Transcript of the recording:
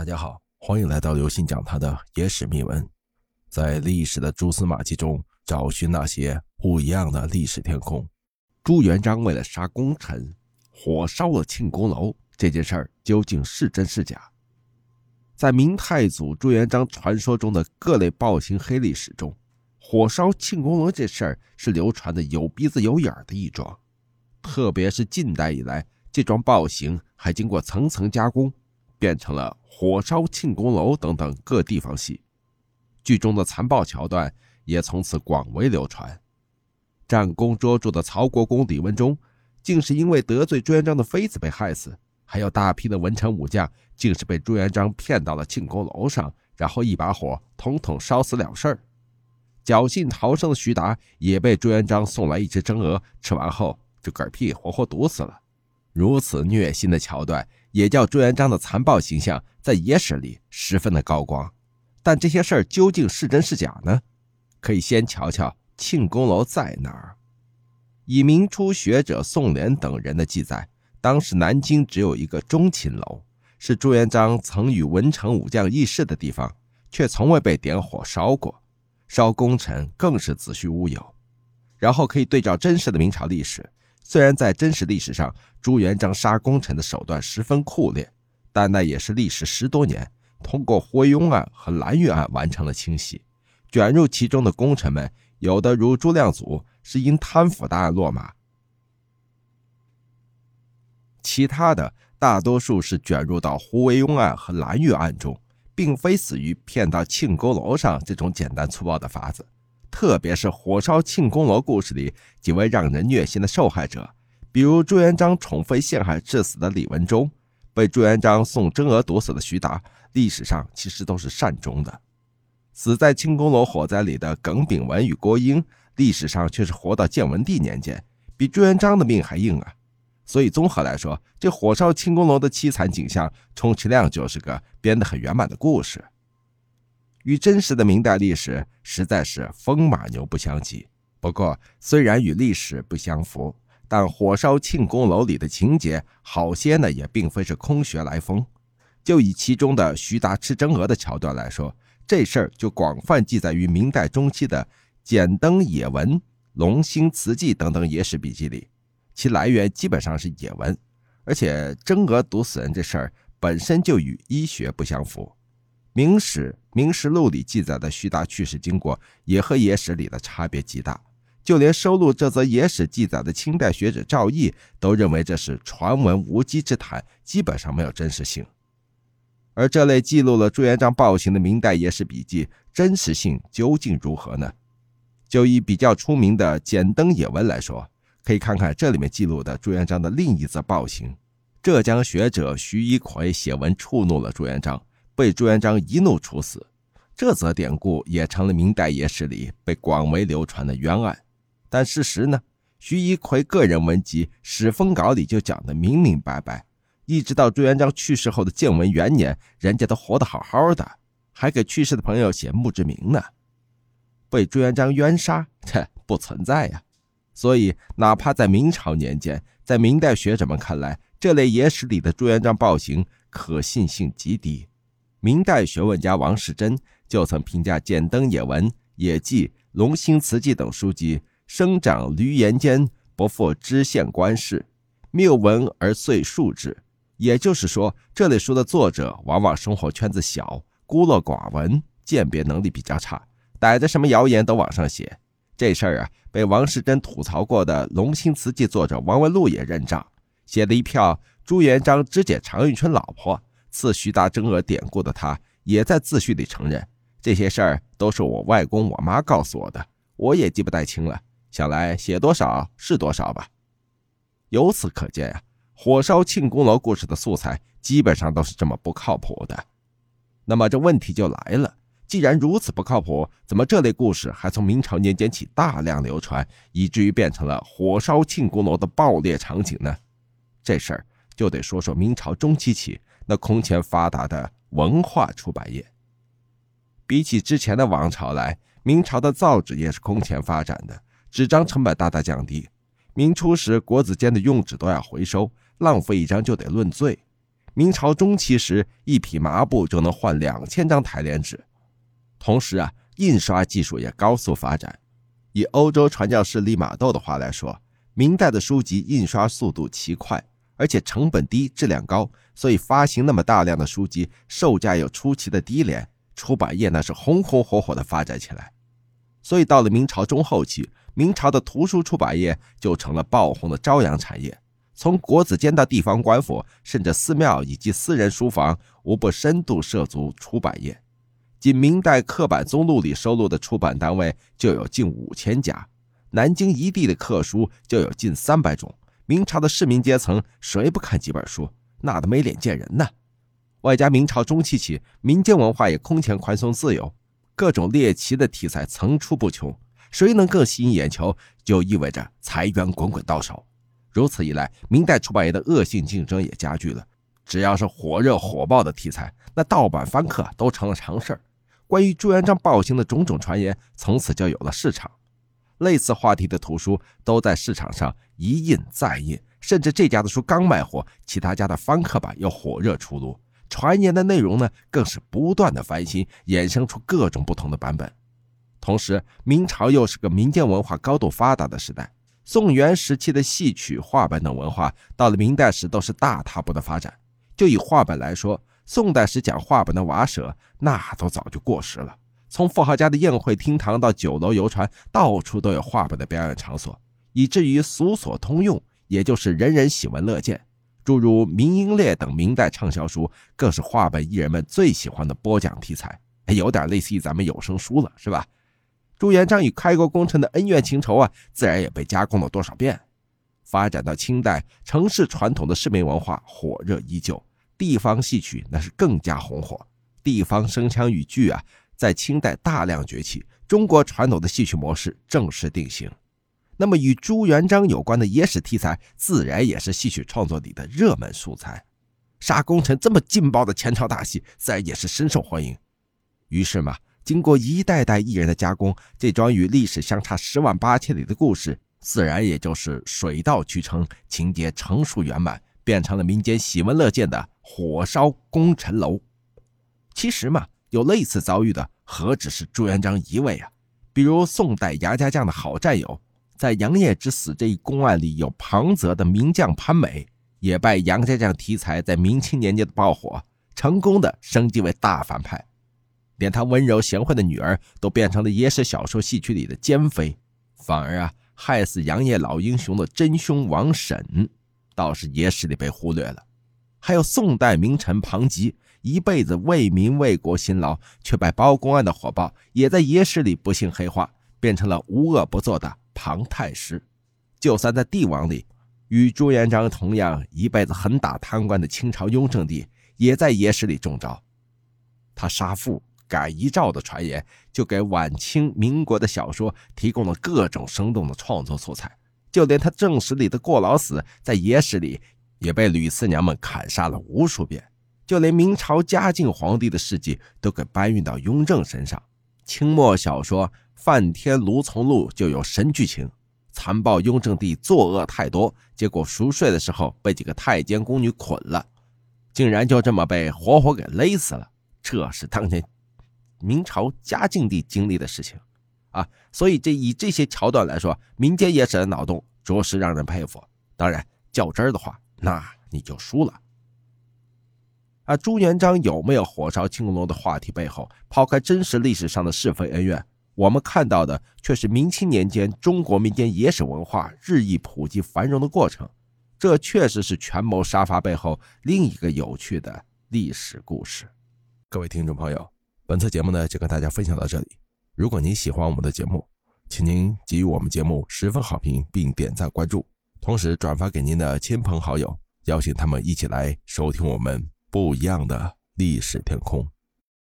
大家好，欢迎来到刘信讲他的野史秘闻，在历史的蛛丝马迹中找寻那些不一样的历史天空。朱元璋为了杀功臣，火烧了庆功楼，这件事儿究竟是真是假？在明太祖朱元璋传说中的各类暴行黑历史中，火烧庆功楼这事儿是流传的有鼻子有眼的一桩，特别是近代以来，这桩暴行还经过层层加工。变成了火烧庆功楼等等各地方戏，剧中的残暴桥段也从此广为流传。战功卓著的曹国公李文忠，竟是因为得罪朱元璋的妃子被害死；还有大批的文臣武将，竟是被朱元璋骗到了庆功楼上，然后一把火统统烧死了事儿。侥幸逃生的徐达，也被朱元璋送来一只蒸鹅，吃完后就嗝屁活活毒死了。如此虐心的桥段。也叫朱元璋的残暴形象在野史里十分的高光，但这些事儿究竟是真是假呢？可以先瞧瞧庆功楼在哪儿。以明初学者宋濂等人的记载，当时南京只有一个钟寝楼，是朱元璋曾与文臣武将议事的地方，却从未被点火烧过，烧功臣更是子虚乌有。然后可以对照真实的明朝历史。虽然在真实历史上，朱元璋杀功臣的手段十分酷烈，但那也是历时十多年，通过胡惟庸案和蓝玉案完成了清洗。卷入其中的功臣们，有的如朱亮祖是因贪腐大案落马，其他的大多数是卷入到胡惟庸案和蓝玉案中，并非死于骗到庆功楼上这种简单粗暴的法子。特别是火烧庆功楼故事里几位让人虐心的受害者，比如朱元璋宠妃陷害致死的李文忠，被朱元璋送真鹅毒死的徐达，历史上其实都是善终的；死在庆功楼火灾里的耿炳文与郭英，历史上却是活到建文帝年间，比朱元璋的命还硬啊！所以综合来说，这火烧庆功楼的凄惨景象，充其量就是个编得很圆满的故事。与真实的明代历史实在是风马牛不相及。不过，虽然与历史不相符，但火烧庆功楼里的情节好些呢，也并非是空穴来风。就以其中的徐达吃真鹅的桥段来说，这事儿就广泛记载于明代中期的《简登野文》《龙兴词记》等等野史笔记里，其来源基本上是野文。而且，真鹅毒死人这事儿本身就与医学不相符。《明史·明史录》里记载的徐达去世经过，也和野史里的差别极大。就连收录这则野史记载的清代学者赵翼，都认为这是传闻无稽之谈，基本上没有真实性。而这类记录了朱元璋暴行的明代野史笔记，真实性究竟如何呢？就以比较出名的《简登野文》来说，可以看看这里面记录的朱元璋的另一则暴行。浙江学者徐一奎写文触怒了朱元璋。被朱元璋一怒处死，这则典故也成了明代野史里被广为流传的冤案。但事实呢？徐一奎个人文集《史风稿》里就讲得明明白白，一直到朱元璋去世后的建文元年，人家都活得好好的，还给去世的朋友写墓志铭呢。被朱元璋冤杀，这不存在呀。所以，哪怕在明朝年间，在明代学者们看来，这类野史里的朱元璋暴行可信性极低。明代学问家王士祯就曾评价《简登野文》《野记》《龙兴祠记》等书籍生长闾阎间，不复知县官事，谬文而遂述之。也就是说，这类书的作者往往生活圈子小，孤陋寡闻，鉴别能力比较差，逮着什么谣言都往上写。这事儿啊，被王士祯吐槽过的《龙兴祠记》作者王文禄也认账，写了一票朱元璋肢解常遇春老婆。赐徐达真额典故的他，也在自序里承认这些事儿都是我外公我妈告诉我的，我也记不太清了。想来写多少是多少吧。由此可见呀，火烧庆功楼故事的素材基本上都是这么不靠谱的。那么这问题就来了：既然如此不靠谱，怎么这类故事还从明朝年间起大量流传，以至于变成了火烧庆功楼的爆裂场景呢？这事儿就得说说明朝中期起。那空前发达的文化出版业，比起之前的王朝来，明朝的造纸业是空前发展的，纸张成本大大降低。明初时，国子监的用纸都要回收，浪费一张就得论罪。明朝中期时，一匹麻布就能换两千张台联纸。同时啊，印刷技术也高速发展。以欧洲传教士利玛窦的话来说，明代的书籍印刷速度奇快，而且成本低、质量高，所以发行那么大量的书籍，售价又出奇的低廉，出版业那是红红火火的发展起来。所以到了明朝中后期，明朝的图书出版业就成了爆红的朝阳产业。从国子监到地方官府，甚至寺庙以及私人书房，无不深度涉足出版业。仅明代刻版宗录里收录的出版单位就有近五千家，南京一地的刻书就有近三百种。明朝的市民阶层谁不看几本书？那都没脸见人呢。外加明朝中期起，民间文化也空前宽松自由，各种猎奇的题材层出不穷，谁能更吸引眼球，就意味着财源滚滚到手。如此一来，明代出版业的恶性竞争也加剧了。只要是火热火爆的题材，那盗版翻刻都成了常事儿。关于朱元璋暴行的种种传言，从此就有了市场。类似话题的图书都在市场上一印再印，甚至这家的书刚卖火，其他家的翻刻版又火热出炉。传言的内容呢，更是不断的翻新，衍生出各种不同的版本。同时，明朝又是个民间文化高度发达的时代。宋元时期的戏曲、话本等文化，到了明代时都是大踏步的发展。就以话本来说，宋代时讲话本的瓦舍，那都早就过时了。从富豪家的宴会厅堂到酒楼、游船，到处都有话本的表演场所，以至于俗所通用，也就是人人喜闻乐见。诸如《明英烈》等明代畅销书，更是话本艺人们最喜欢的播讲题材，有点类似于咱们有声书了，是吧？朱元璋与开国功臣的恩怨情仇啊，自然也被加工了多少遍。发展到清代，城市传统的市民文化火热依旧，地方戏曲那是更加红火。地方声腔语剧啊，在清代大量崛起，中国传统的戏曲模式正式定型。那么，与朱元璋有关的野史题材，自然也是戏曲创作里的热门素材。杀功臣这么劲爆的前朝大戏，自然也是深受欢迎。于是嘛。经过一代代艺人的加工，这桩与历史相差十万八千里的故事，自然也就是水到渠成，情节成熟圆满，变成了民间喜闻乐见的火烧功臣楼。其实嘛，有类似遭遇的何止是朱元璋一位啊？比如宋代杨家将的好战友，在杨业之死这一公案里，有庞泽的名将潘美，也拜杨家将题材在明清年间的爆火，成功的升级为大反派。连他温柔贤惠的女儿都变成了野史小说戏曲里的奸妃，反而啊，害死杨业老英雄的真凶王审，倒是野史里被忽略了。还有宋代名臣庞吉，一辈子为民为国辛劳，却拜包公案的火爆，也在野史里不幸黑化，变成了无恶不作的庞太师。就算在帝王里，与朱元璋同样一辈子狠打贪官的清朝雍正帝，也在野史里中招，他杀父。改遗诏的传言，就给晚清民国的小说提供了各种生动的创作素材。就连他正史里的过劳死，在野史里也被吕四娘们砍杀了无数遍。就连明朝嘉靖皇帝的事迹，都给搬运到雍正身上。清末小说《梵天卢从录》就有神剧情：残暴雍正帝作恶太多，结果熟睡的时候被几个太监宫女捆了，竟然就这么被活活给勒死了。这是当年。明朝嘉靖帝经历的事情，啊，所以这以这些桥段来说，民间野史的脑洞着实让人佩服。当然，较真儿的话，那你就输了。啊，朱元璋有没有火烧青龙的话题背后，抛开真实历史上的是非恩怨，我们看到的却是明清年间中国民间野史文化日益普及繁荣的过程。这确实是权谋杀伐背后另一个有趣的历史故事。各位听众朋友。本次节目呢，就跟大家分享到这里。如果您喜欢我们的节目，请您给予我们节目十分好评，并点赞关注，同时转发给您的亲朋好友，邀请他们一起来收听我们不一样的历史天空。